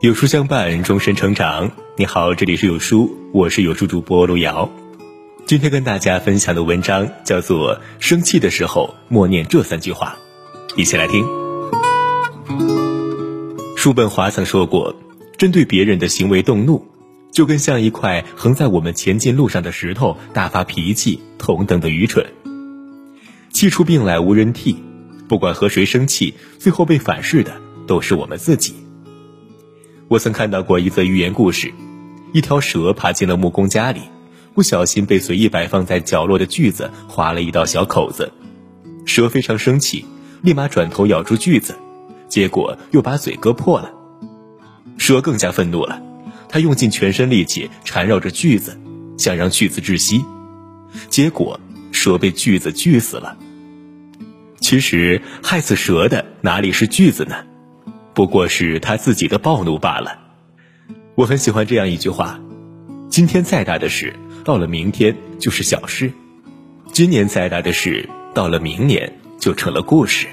有书相伴，终身成长。你好，这里是有书，我是有书主播路遥。今天跟大家分享的文章叫做《生气的时候默念这三句话》，一起来听。叔本华曾说过：“针对别人的行为动怒，就跟像一块横在我们前进路上的石头大发脾气同等的愚蠢。气出病来无人替，不管和谁生气，最后被反噬的都是我们自己。”我曾看到过一则寓言故事：一条蛇爬进了木工家里，不小心被随意摆放在角落的锯子划了一道小口子。蛇非常生气，立马转头咬住锯子，结果又把嘴割破了。蛇更加愤怒了，它用尽全身力气缠绕着锯子，想让锯子窒息，结果蛇被锯子锯死了。其实害死蛇的哪里是锯子呢？不过是他自己的暴怒罢了。我很喜欢这样一句话：今天再大的事，到了明天就是小事；今年再大的事，到了明年就成了故事。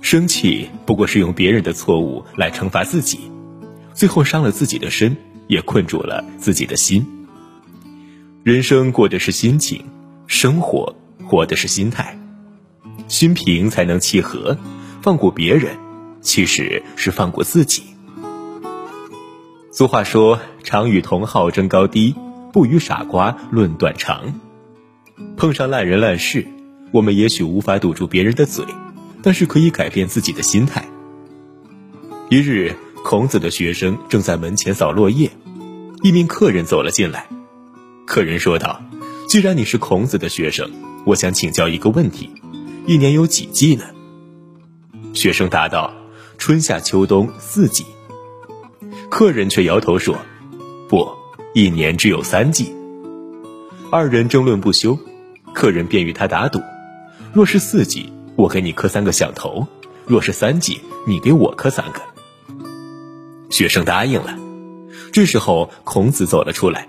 生气不过是用别人的错误来惩罚自己，最后伤了自己的身，也困住了自己的心。人生过的是心情，生活活的是心态。心平才能气和，放过别人。其实是放过自己。俗话说：“常与同好争高低，不与傻瓜论短长。”碰上烂人烂事，我们也许无法堵住别人的嘴，但是可以改变自己的心态。一日，孔子的学生正在门前扫落叶，一名客人走了进来。客人说道：“既然你是孔子的学生，我想请教一个问题：一年有几季呢？”学生答道。春夏秋冬四季，客人却摇头说：“不，一年只有三季。”二人争论不休，客人便与他打赌：“若是四季，我给你磕三个响头；若是三季，你给我磕三个。”学生答应了。这时候，孔子走了出来，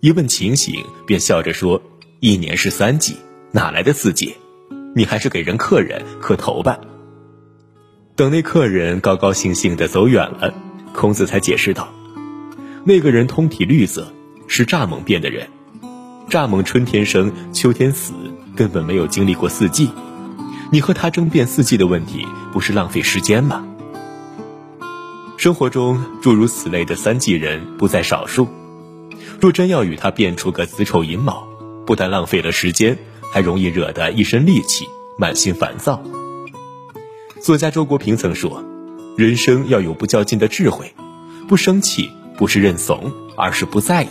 一问情形，便笑着说：“一年是三季，哪来的四季？你还是给人客人磕头吧。”等那客人高高兴兴的走远了，孔子才解释道：“那个人通体绿色，是蚱蜢变的人。蚱蜢春天生，秋天死，根本没有经历过四季。你和他争辩四季的问题，不是浪费时间吗？”生活中诸如此类的三季人不在少数。若真要与他辩出个子丑寅卯，不但浪费了时间，还容易惹得一身戾气，满心烦躁。作家周国平曾说：“人生要有不较劲的智慧，不生气不是认怂，而是不在意；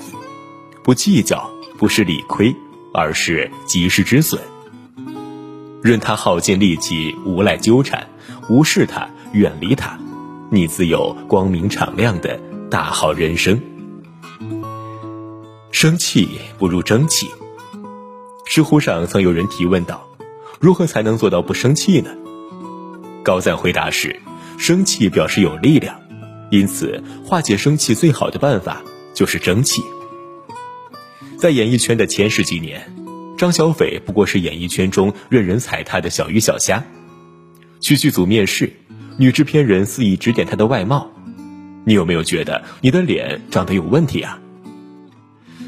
不计较不是理亏，而是及时止损。任他耗尽力气，无赖纠缠，无视他，远离他，你自有光明敞亮的大好人生。生气不如争气。”知乎上曾有人提问道：“如何才能做到不生气呢？”高赞回答是：生气表示有力量，因此化解生气最好的办法就是争气。在演艺圈的前十几年，张小斐不过是演艺圈中任人踩踏的小鱼小虾。去剧组面试，女制片人肆意指点他的外貌，你有没有觉得你的脸长得有问题啊？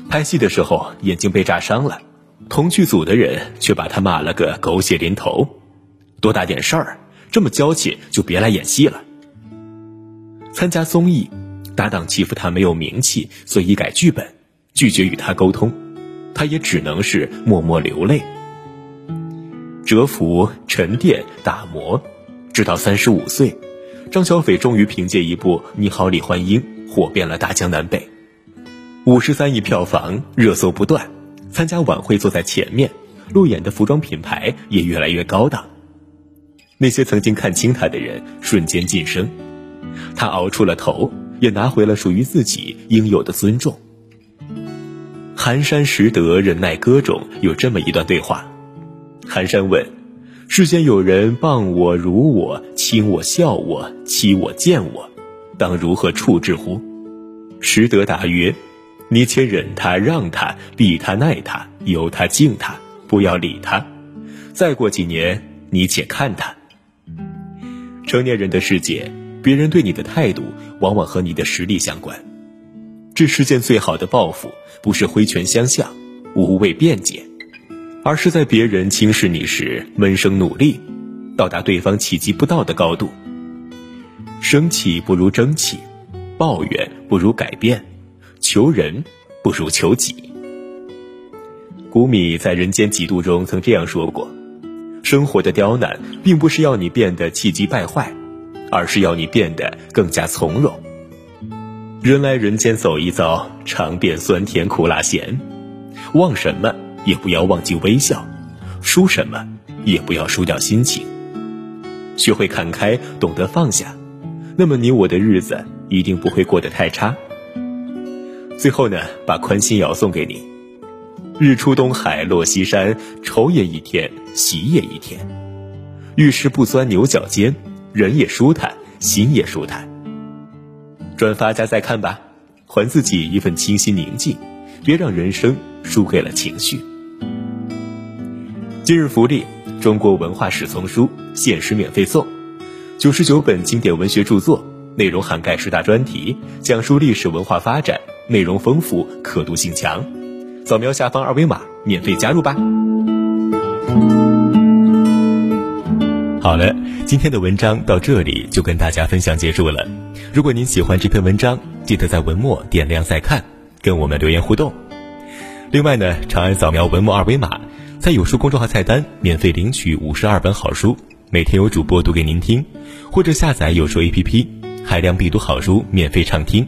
拍戏的时候眼睛被炸伤了，同剧组的人却把他骂了个狗血淋头，多大点事儿？这么娇气就别来演戏了。参加综艺，搭档欺负他没有名气，所以改剧本，拒绝与他沟通，他也只能是默默流泪。蛰伏、沉淀、打磨，直到三十五岁，张小斐终于凭借一部《你好，李焕英》火遍了大江南北，五十三亿票房，热搜不断。参加晚会坐在前面，路演的服装品牌也越来越高档。那些曾经看轻他的人瞬间晋升，他熬出了头，也拿回了属于自己应有的尊重。寒山拾得忍耐歌中有这么一段对话：寒山问，世间有人谤我、辱我、亲我、笑我、欺我、贱我，当如何处置乎？拾得答曰：你且忍他、让他、避他、耐他、由他、敬他，不要理他。再过几年。你且看他。成年人的世界，别人对你的态度，往往和你的实力相关。这世间最好的报复，不是挥拳相向、无谓辩解，而是在别人轻视你时，闷声努力，到达对方企及不到的高度。生气不如争气，抱怨不如改变，求人不如求己。古米在《人间几度》中曾这样说过。生活的刁难，并不是要你变得气急败坏，而是要你变得更加从容。人来人间走一遭，尝遍酸甜苦辣咸，忘什么也不要忘记微笑，输什么也不要输掉心情。学会看开，懂得放下，那么你我的日子一定不会过得太差。最后呢，把宽心谣送给你。日出东海落西山，愁也一天，喜也一天。遇事不钻牛角尖，人也舒坦，心也舒坦。转发加再看吧，还自己一份清新宁静，别让人生输给了情绪。今日福利：中国文化史丛书限时免费送，九十九本经典文学著作，内容涵盖十大专题，讲述历史文化发展，内容丰富，可读性强。扫描下方二维码，免费加入吧。好了，今天的文章到这里就跟大家分享结束了。如果您喜欢这篇文章，记得在文末点亮再看，跟我们留言互动。另外呢，长按扫描文末二维码，在有书公众号菜单免费领取五十二本好书，每天有主播读给您听，或者下载有书 APP，海量必读好书免费畅听，